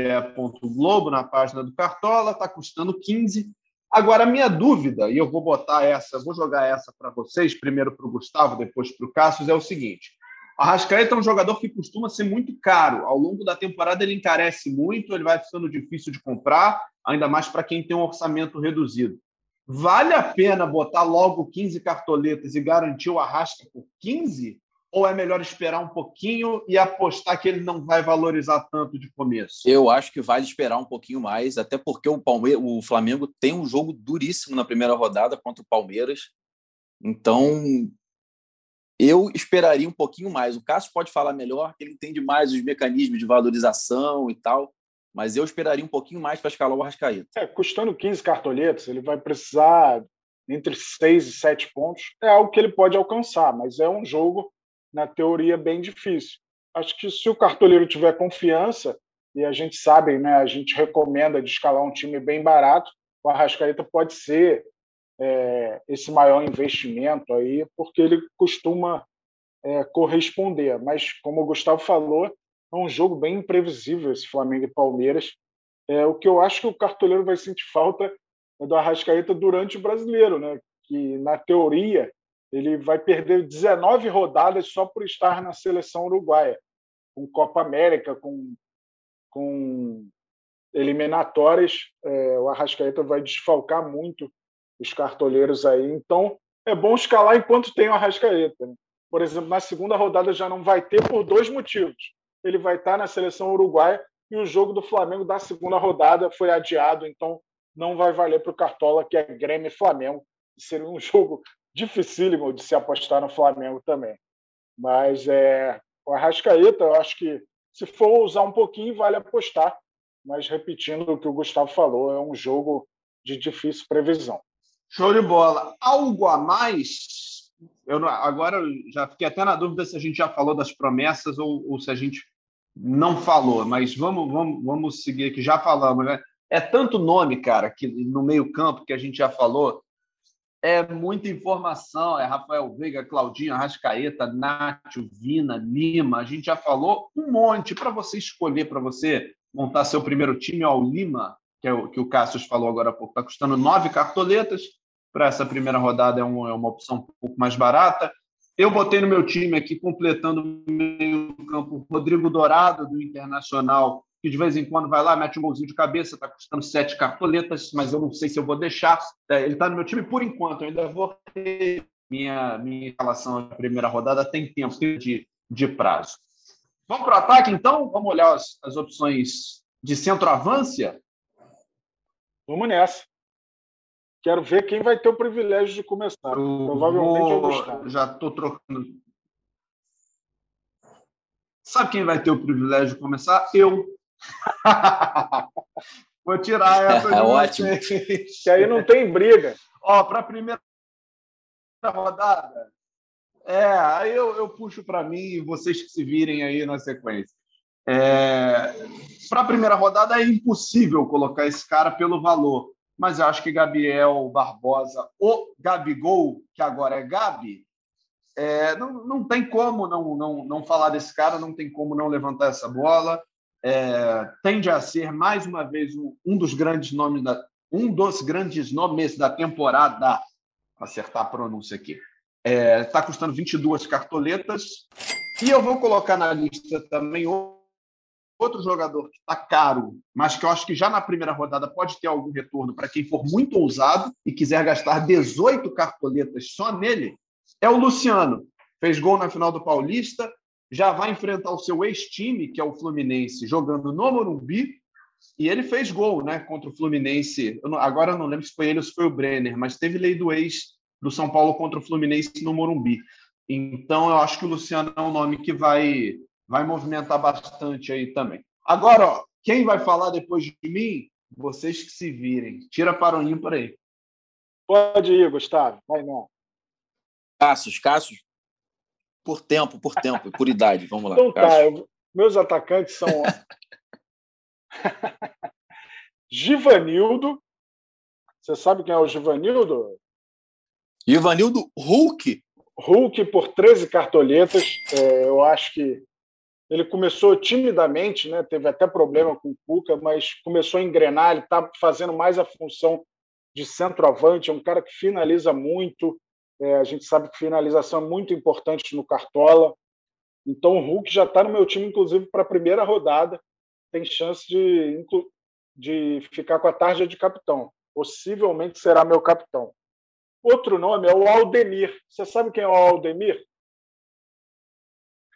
Globo, na página do Cartola, está custando 15. Agora, a minha dúvida, e eu vou botar essa, vou jogar essa para vocês, primeiro para o Gustavo, depois para o Cássio, é o seguinte. A Rascaeta é um jogador que costuma ser muito caro. Ao longo da temporada ele encarece muito, ele vai ficando difícil de comprar, ainda mais para quem tem um orçamento reduzido. Vale a pena botar logo 15 cartoletas e garantir o Arrasca por 15? Ou é melhor esperar um pouquinho e apostar que ele não vai valorizar tanto de começo? Eu acho que vale esperar um pouquinho mais, até porque o, Palmeiras, o Flamengo tem um jogo duríssimo na primeira rodada contra o Palmeiras. Então, eu esperaria um pouquinho mais. O Cássio pode falar melhor, que ele entende mais os mecanismos de valorização e tal, mas eu esperaria um pouquinho mais para escalar o Arrascaeta. É, custando 15 cartoletas, ele vai precisar entre 6 e 7 pontos. É algo que ele pode alcançar, mas é um jogo na teoria, bem difícil. Acho que se o cartoleiro tiver confiança, e a gente sabe, né, a gente recomenda de escalar um time bem barato, o Arrascaeta pode ser é, esse maior investimento aí, porque ele costuma é, corresponder. Mas, como o Gustavo falou, é um jogo bem imprevisível esse Flamengo e Palmeiras. É, o que eu acho que o cartoleiro vai sentir falta é do Arrascaeta durante o brasileiro, né? que na teoria ele vai perder 19 rodadas só por estar na seleção uruguaia, com Copa América, com, com eliminatórias. É, o Arrascaeta vai desfalcar muito os cartoleiros aí. Então, é bom escalar enquanto tem o Arrascaeta. Né? Por exemplo, na segunda rodada já não vai ter por dois motivos. Ele vai estar na seleção uruguaia e o jogo do Flamengo da segunda rodada foi adiado, então não vai valer para o Cartola, que é Grêmio e Flamengo. Seria um jogo dificílimo de se apostar no Flamengo também. Mas é, o Arrascaeta, eu acho que se for usar um pouquinho, vale apostar. Mas repetindo o que o Gustavo falou, é um jogo de difícil previsão. Show de bola. Algo a mais? Eu agora já fiquei até na dúvida se a gente já falou das promessas ou, ou se a gente não falou, mas vamos, vamos, vamos seguir aqui. Já falamos, né? É tanto nome, cara, que no meio-campo que a gente já falou. É muita informação. É Rafael Veiga, Claudinho, Arrascaeta, Nátio, Vina, Lima. A gente já falou um monte para você escolher, para você montar seu primeiro time ao Lima, que é o que o Cassius falou agora há pouco. Está custando nove cartoletas para essa primeira rodada é, um, é, uma opção um pouco mais barata. Eu botei no meu time aqui, completando o meio campo, Rodrigo Dourado, do Internacional, que de vez em quando vai lá, mete um golzinho de cabeça, está custando sete cartoletas, mas eu não sei se eu vou deixar. É, ele está no meu time por enquanto, eu ainda vou ter minha, minha relação à primeira rodada, tem tempo de, de prazo. Vamos para o ataque, então? Vamos olhar as, as opções de centroavância? Vamos nessa. Quero ver quem vai ter o privilégio de começar. Eu Provavelmente vou... Gustavo. Já estou trocando. Sabe quem vai ter o privilégio de começar? Eu. vou tirar essa. É ótimo. Que aí não tem briga. Ó, para a primeira rodada. É, aí eu, eu puxo para mim e vocês que se virem aí na sequência. É, para a primeira rodada é impossível colocar esse cara pelo valor mas eu acho que Gabriel Barbosa, o Gabigol, que agora é Gabi, é, não, não tem como não, não, não falar desse cara, não tem como não levantar essa bola. É, tende a ser, mais uma vez, um, dos grandes nomes da, um dos grandes nomes da temporada. Acertar a pronúncia aqui. Está é, tá custando 22 cartoletas. E eu vou colocar na lista também outro jogador que está caro, mas que eu acho que já na primeira rodada pode ter algum retorno para quem for muito ousado e quiser gastar 18 cartoletas só nele, é o Luciano. Fez gol na final do Paulista, já vai enfrentar o seu ex-time, que é o Fluminense, jogando no Morumbi, e ele fez gol né, contra o Fluminense. Eu não, agora eu não lembro se foi ele ou se foi o Brenner, mas teve lei do ex do São Paulo contra o Fluminense no Morumbi. Então eu acho que o Luciano é um nome que vai vai movimentar bastante aí também. Agora, ó, quem vai falar depois de mim? Vocês que se virem. Tira para o ímpar aí. Pode ir, Gustavo. Vai não. Cassius, Cassius. Por tempo, por tempo, por idade. Vamos lá. Então tá, eu, meus atacantes são Givanildo. Você sabe quem é o Givanildo? Givanildo Hulk. Hulk por 13 cartoletas. É, eu acho que ele começou timidamente, né? teve até problema com o Cuca, mas começou a engrenar. Ele está fazendo mais a função de centroavante. É um cara que finaliza muito. É, a gente sabe que finalização é muito importante no Cartola. Então o Hulk já está no meu time, inclusive, para a primeira rodada. Tem chance de, de ficar com a tarja de capitão. Possivelmente será meu capitão. Outro nome é o Aldemir. Você sabe quem é o Aldemir?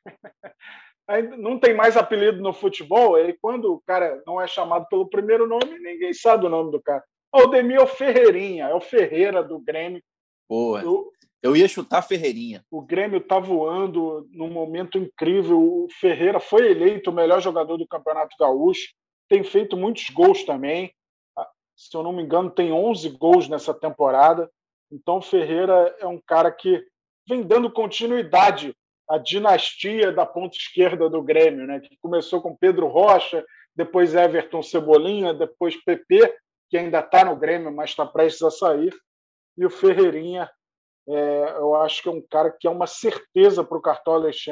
não tem mais apelido no futebol, e quando o cara não é chamado pelo primeiro nome, ninguém sabe o nome do cara. Aldemir é o Ferreirinha, é o Ferreira do Grêmio. O, eu ia chutar Ferreirinha. O Grêmio está voando num momento incrível. O Ferreira foi eleito o melhor jogador do Campeonato Gaúcho, tem feito muitos gols também. Ah, se eu não me engano, tem 11 gols nessa temporada. Então, o Ferreira é um cara que vem dando continuidade a dinastia da ponta esquerda do Grêmio, né? que começou com Pedro Rocha, depois Everton Cebolinha, depois PP, que ainda está no Grêmio, mas está prestes a sair. E o Ferreirinha, é, eu acho que é um cara que é uma certeza para o Cartola este.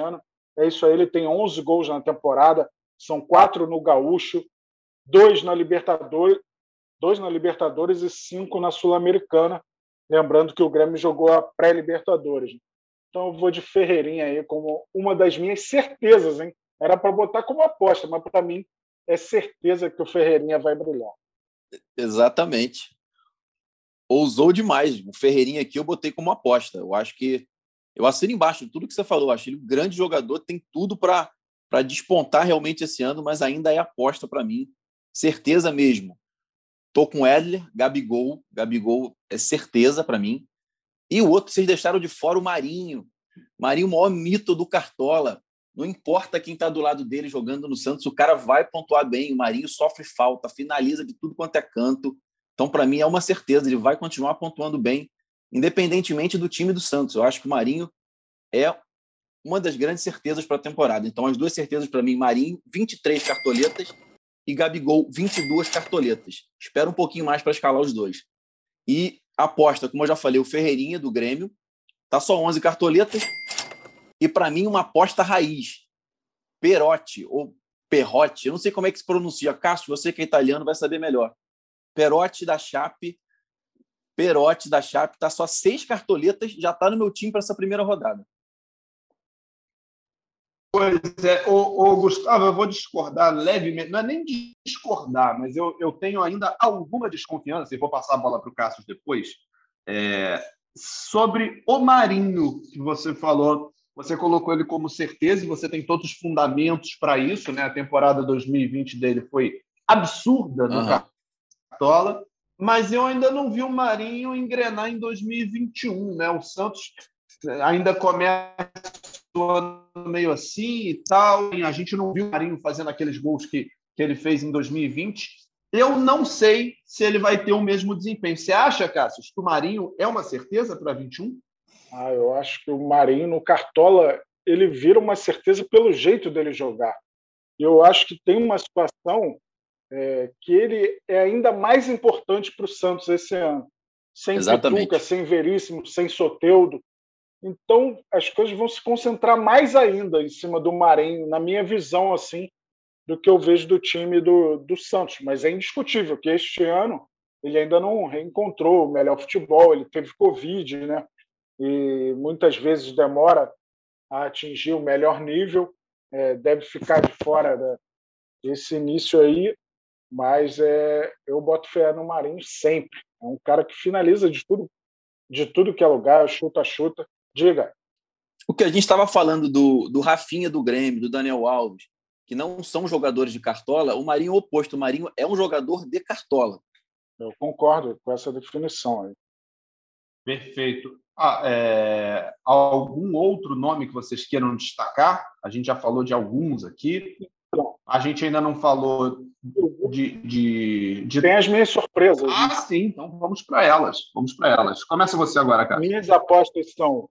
É isso aí, ele tem 11 gols na temporada, são quatro no Gaúcho, dois na Libertadores, dois na Libertadores e cinco na Sul-Americana. Lembrando que o Grêmio jogou a pré-Libertadores. Então eu vou de Ferreirinha aí como uma das minhas certezas, hein? Era para botar como aposta, mas para mim é certeza que o Ferreirinha vai brilhar. Exatamente. Ousou demais. O Ferreirinha aqui eu botei como aposta. Eu acho que eu assino embaixo de tudo que você falou. Eu acho ele um grande jogador, tem tudo para despontar realmente esse ano, mas ainda é aposta para mim. Certeza mesmo. Tô com Edler, Gabigol. Gabigol é certeza para mim. E o outro, vocês deixaram de fora o Marinho. Marinho, o maior mito do Cartola. Não importa quem está do lado dele jogando no Santos, o cara vai pontuar bem. O Marinho sofre falta, finaliza de tudo quanto é canto. Então, para mim, é uma certeza. Ele vai continuar pontuando bem, independentemente do time do Santos. Eu acho que o Marinho é uma das grandes certezas para a temporada. Então, as duas certezas para mim: Marinho, 23 cartoletas e Gabigol, 22 cartoletas. Espero um pouquinho mais para escalar os dois. E aposta, como eu já falei, o Ferreirinha do Grêmio, tá só 11 cartoletas. E para mim, uma aposta raiz. Perotti ou Perrotti, eu não sei como é que se pronuncia. Cássio, você que é italiano vai saber melhor. Perotti da Chape. Perotti da Chape, tá só seis cartoletas, já tá no meu time para essa primeira rodada. Pois é, ô, ô, Gustavo, eu vou discordar levemente, não é nem discordar, mas eu, eu tenho ainda alguma desconfiança, e vou passar a bola para o Cássio depois, é, sobre o Marinho, que você falou. Você colocou ele como certeza e você tem todos os fundamentos para isso, né? A temporada 2020 dele foi absurda no uhum. Cartola, mas eu ainda não vi o Marinho engrenar em 2021, né? O Santos ainda começa meio assim e tal. A gente não viu o Marinho fazendo aqueles gols que, que ele fez em 2020. Eu não sei se ele vai ter o mesmo desempenho. Você acha, Cássio, que o Marinho é uma certeza para 21? Ah, eu acho que o Marinho no Cartola ele vira uma certeza pelo jeito dele jogar. Eu acho que tem uma situação é, que ele é ainda mais importante para o Santos esse ano. Sem Exatamente. Pituca, sem Veríssimo, sem Soteudo. Então, as coisas vão se concentrar mais ainda em cima do Marinho, na minha visão, assim, do que eu vejo do time do, do Santos. Mas é indiscutível que este ano ele ainda não reencontrou o melhor futebol, ele teve Covid, né? E muitas vezes demora a atingir o melhor nível, é, deve ficar de fora da, desse início aí, mas é, eu boto fé no Marinho sempre. É um cara que finaliza de tudo, de tudo que é lugar, chuta, chuta. Diga. O que a gente estava falando do, do Rafinha do Grêmio, do Daniel Alves, que não são jogadores de cartola, o Marinho é o oposto. O Marinho é um jogador de cartola. Eu concordo com essa definição aí. Perfeito. Ah, é... Algum outro nome que vocês queiram destacar? A gente já falou de alguns aqui. A gente ainda não falou de, de, de... Tem as minhas surpresas. Ah, né? sim. Então vamos para elas. Vamos para elas. Começa você agora, cara. Minhas apostas são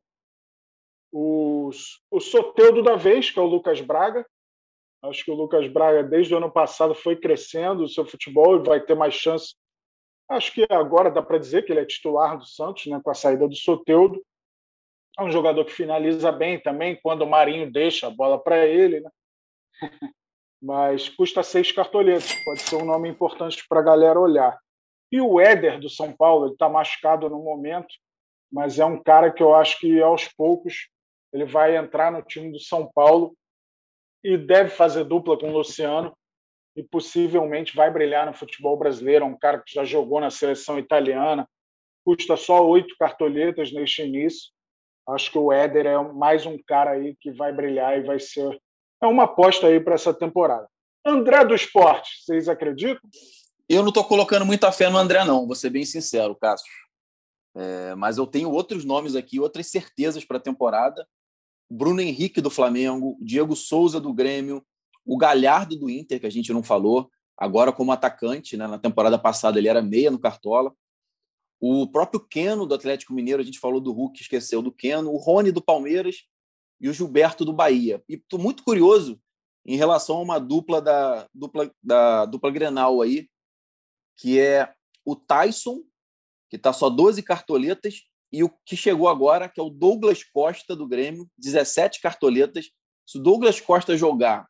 os, o Soteudo da vez, que é o Lucas Braga. Acho que o Lucas Braga, desde o ano passado, foi crescendo o seu futebol e vai ter mais chance. Acho que agora dá para dizer que ele é titular do Santos, né, com a saída do Soteudo. É um jogador que finaliza bem também, quando o Marinho deixa a bola para ele. Né? Mas custa seis cartoletas, pode ser um nome importante para a galera olhar. E o Éder do São Paulo, ele está machucado no momento, mas é um cara que eu acho que aos poucos ele vai entrar no time do São Paulo e deve fazer dupla com o Luciano e possivelmente vai brilhar no futebol brasileiro. É um cara que já jogou na seleção italiana, custa só oito cartoletas neste início. Acho que o Éder é mais um cara aí que vai brilhar e vai ser é uma aposta aí para essa temporada. André do Esporte, vocês acreditam? Eu não estou colocando muita fé no André, não, vou ser bem sincero, Cássio. É, mas eu tenho outros nomes aqui, outras certezas para a temporada. Bruno Henrique do Flamengo, Diego Souza do Grêmio, o Galhardo do Inter, que a gente não falou, agora como atacante, né? na temporada passada ele era meia no Cartola. O próprio Keno do Atlético Mineiro, a gente falou do Hulk, esqueceu do Keno. O Rony do Palmeiras e o Gilberto do Bahia. E estou muito curioso em relação a uma dupla da dupla da dupla Grenal aí, que é o Tyson que está só 12 cartoletas, e o que chegou agora, que é o Douglas Costa do Grêmio, 17 cartoletas. Se o Douglas Costa jogar,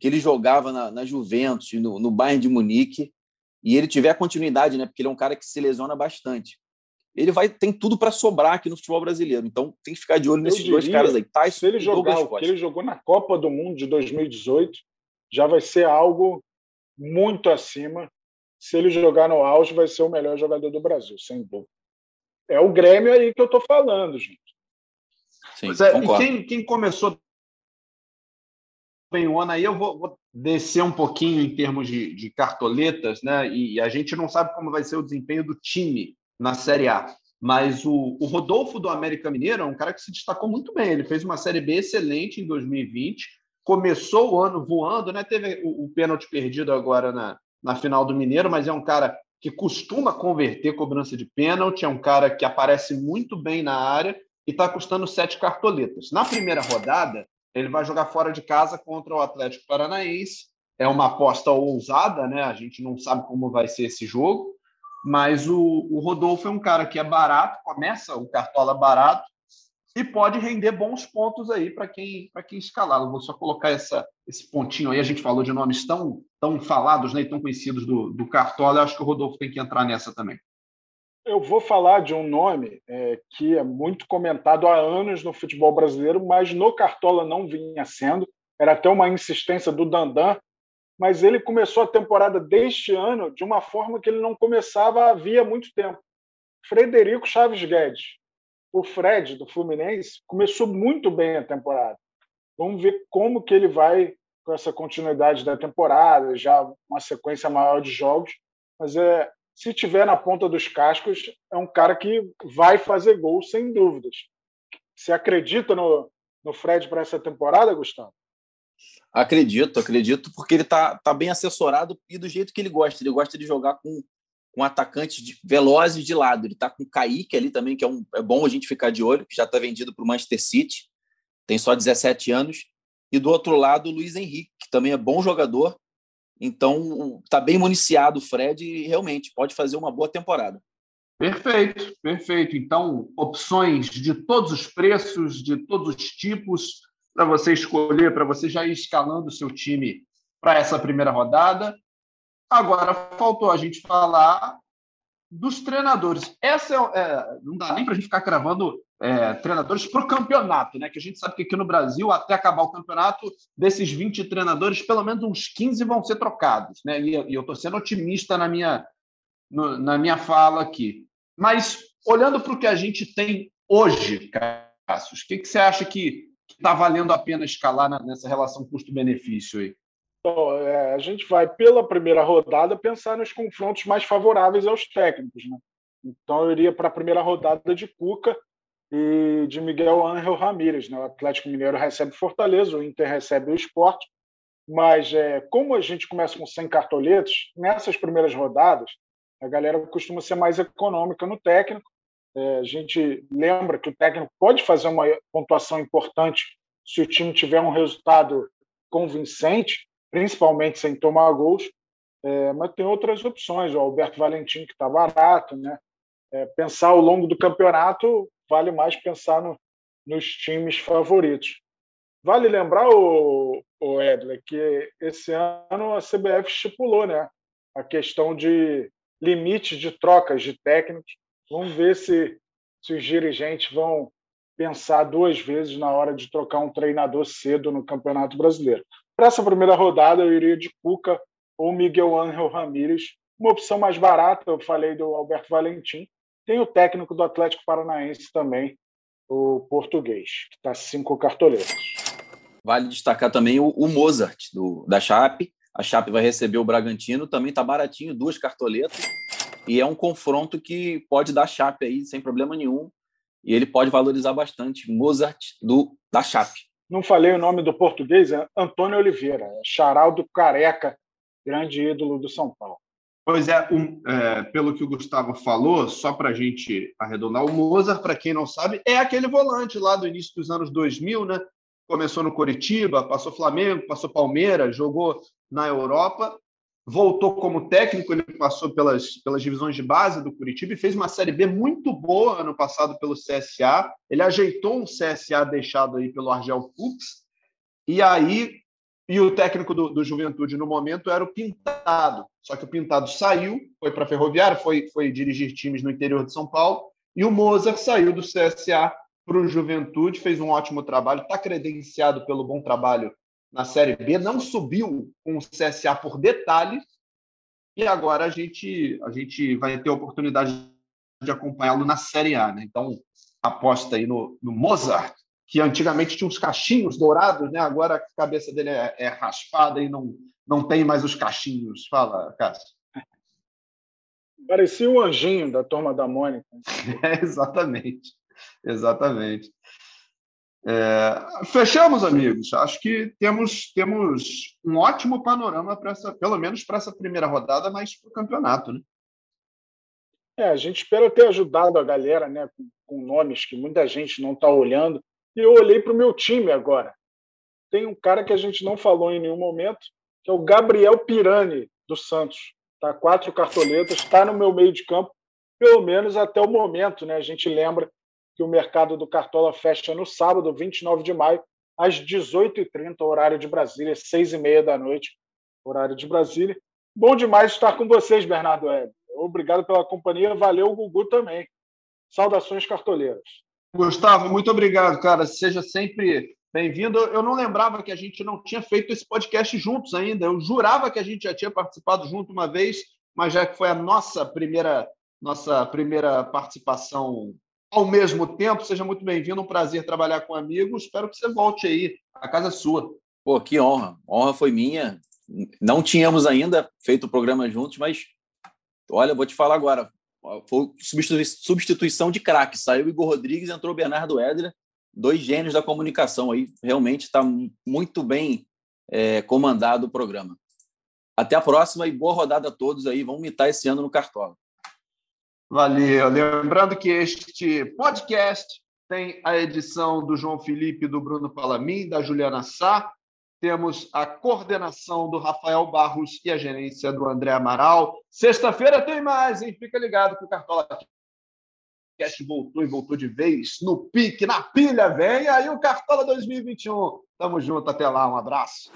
que ele jogava na, na Juventus, no, no Bayern de Munique, e ele tiver continuidade, né? Porque ele é um cara que se lesiona bastante. Ele vai tem tudo para sobrar aqui no futebol brasileiro. Então tem que ficar de olho nesses diria, dois caras aí. Tyson se ele jogar o que ele jogou na Copa do Mundo de 2018, já vai ser algo muito acima. Se ele jogar no auge, vai ser o melhor jogador do Brasil, sem dúvida. É o Grêmio aí que eu estou falando, gente. Sim, é, e quem, quem começou bem o ano aí, eu vou, vou, descer um pouquinho em termos de, de cartoletas, né? E, e, a gente não sabe como vai ser o desempenho do time na Série A. Mas o, o Rodolfo do América Mineiro é um cara que se destacou muito bem. Ele fez uma Série B excelente em 2020, começou o ano voando, né? Teve o, o pênalti perdido agora na, na final do Mineiro, mas é um cara que costuma converter cobrança de pênalti, é um cara que aparece muito bem na área e está custando sete cartoletas. Na primeira rodada, ele vai jogar fora de casa contra o Atlético Paranaense. É uma aposta ousada, né? A gente não sabe como vai ser esse jogo, mas o, o Rodolfo é um cara que é barato, começa o cartola barato e pode render bons pontos aí para quem para quem escalar. Eu vou só colocar essa, esse pontinho aí. A gente falou de nomes tão, tão falados né, e tão conhecidos do, do Cartola. Eu acho que o Rodolfo tem que entrar nessa também. Eu vou falar de um nome é, que é muito comentado há anos no futebol brasileiro, mas no Cartola não vinha sendo. Era até uma insistência do Dandan, mas ele começou a temporada deste ano de uma forma que ele não começava havia muito tempo. Frederico Chaves Guedes o Fred do Fluminense começou muito bem a temporada. Vamos ver como que ele vai com essa continuidade da temporada, já uma sequência maior de jogos. Mas é, se tiver na ponta dos cascos, é um cara que vai fazer gol sem dúvidas. Você acredita no, no Fred para essa temporada, Gustavo? Acredito, acredito, porque ele está tá bem assessorado e do jeito que ele gosta. Ele gosta de jogar com com atacantes de, velozes de lado. Ele está com o Kaique ali também, que é, um, é bom a gente ficar de olho, que já está vendido para o Manchester City, tem só 17 anos. E do outro lado, o Luiz Henrique, que também é bom jogador. Então, está bem municiado o Fred e realmente pode fazer uma boa temporada. Perfeito, perfeito. Então, opções de todos os preços, de todos os tipos, para você escolher, para você já ir escalando o seu time para essa primeira rodada. Agora, faltou a gente falar dos treinadores. Essa é, é não dá nem para a gente ficar cravando é, treinadores para o campeonato, né? Que a gente sabe que aqui no Brasil, até acabar o campeonato, desses 20 treinadores, pelo menos uns 15 vão ser trocados, né? E, eu estou sendo otimista na minha, no, na minha fala aqui. Mas, olhando para o que a gente tem hoje, Cassius, o que, que você acha que está valendo a pena escalar nessa relação custo-benefício aí? É, a gente vai, pela primeira rodada, pensar nos confrontos mais favoráveis aos técnicos. Né? Então, eu iria para a primeira rodada de Cuca e de Miguel Ángel Ramírez. Né? O Atlético Mineiro recebe Fortaleza, o Inter recebe o Sport. Mas, é, como a gente começa com 100 cartoletos, nessas primeiras rodadas, a galera costuma ser mais econômica no técnico. É, a gente lembra que o técnico pode fazer uma pontuação importante se o time tiver um resultado convincente, principalmente sem tomar gols. É, mas tem outras opções, o Alberto Valentim, que está barato. Né? É, pensar ao longo do campeonato vale mais pensar no, nos times favoritos. Vale lembrar, o, o Edler, que esse ano a CBF estipulou né, a questão de limite de trocas de técnicos. Vamos ver se, se os dirigentes vão pensar duas vezes na hora de trocar um treinador cedo no Campeonato Brasileiro. Para essa primeira rodada, eu iria de Cuca ou Miguel Ángel Ramírez. Uma opção mais barata, eu falei do Alberto Valentim. Tem o técnico do Atlético Paranaense também, o português, que está cinco cartoletas. Vale destacar também o, o Mozart, do, da Chape. A Chape vai receber o Bragantino, também está baratinho, duas cartoletas. E é um confronto que pode dar Chape aí sem problema nenhum. E ele pode valorizar bastante. Mozart do, da Chape não falei o nome do português, é Antônio Oliveira, é Charaldo Careca, grande ídolo do São Paulo. Pois é, um, é pelo que o Gustavo falou, só para a gente arredondar, o Mozart, para quem não sabe, é aquele volante lá do início dos anos 2000, né? Começou no Coritiba, passou Flamengo, passou Palmeiras, jogou na Europa voltou como técnico, ele passou pelas, pelas divisões de base do Curitiba e fez uma Série B muito boa ano passado pelo CSA. Ele ajeitou um CSA deixado aí pelo Argel Fux. E aí, e o técnico do, do Juventude no momento era o Pintado. Só que o Pintado saiu, foi para a Ferroviária, foi, foi dirigir times no interior de São Paulo. E o Mozart saiu do CSA para o Juventude, fez um ótimo trabalho, está credenciado pelo bom trabalho na Série B, não subiu com o CSA por detalhe, e agora a gente, a gente vai ter a oportunidade de acompanhá-lo na Série A. Né? Então, aposta aí no, no, Mozart, que antigamente tinha uns cachinhos dourados, né? agora a cabeça dele é, é raspada e não, não tem mais os cachinhos. Fala, Cássio. Parecia um anjinho da turma da Mônica. É, exatamente. Exatamente. É, fechamos, amigos. Acho que temos, temos um ótimo panorama para essa, pelo menos para essa primeira rodada, mas para o campeonato, né? É, a gente espera ter ajudado a galera, né, com, com nomes que muita gente não está olhando. E eu olhei para o meu time agora. Tem um cara que a gente não falou em nenhum momento, que é o Gabriel Pirani do Santos. Tá quatro cartoletas, está no meu meio de campo, pelo menos até o momento, né? A gente lembra que o mercado do Cartola fecha no sábado, 29 de maio, às 18h30, horário de Brasília, 6h30 da noite, horário de Brasília. Bom demais estar com vocês, Bernardo Web. Obrigado pela companhia, valeu, Gugu também. Saudações cartoleiras. Gustavo, muito obrigado, cara. Seja sempre bem-vindo. Eu não lembrava que a gente não tinha feito esse podcast juntos ainda. Eu jurava que a gente já tinha participado junto uma vez, mas já que foi a nossa primeira nossa primeira participação ao mesmo tempo. Seja muito bem-vindo, um prazer trabalhar com amigos. Espero que você volte aí, a casa é sua. Pô, que honra. honra foi minha. Não tínhamos ainda feito o programa juntos, mas olha, vou te falar agora. Foi substituição de craque. Saiu Igor Rodrigues, entrou Bernardo Edra, dois gênios da comunicação aí. Realmente está muito bem é, comandado o programa. Até a próxima e boa rodada a todos aí. Vamos mitar esse ano no Cartola. Valeu. Lembrando que este podcast tem a edição do João Felipe, do Bruno Palamin, da Juliana Sá. Temos a coordenação do Rafael Barros e a gerência do André Amaral. Sexta-feira tem mais, hein? Fica ligado que o Cartola Cast voltou e voltou de vez no pique, na pilha, vem aí o Cartola 2021. Tamo junto, até lá, um abraço.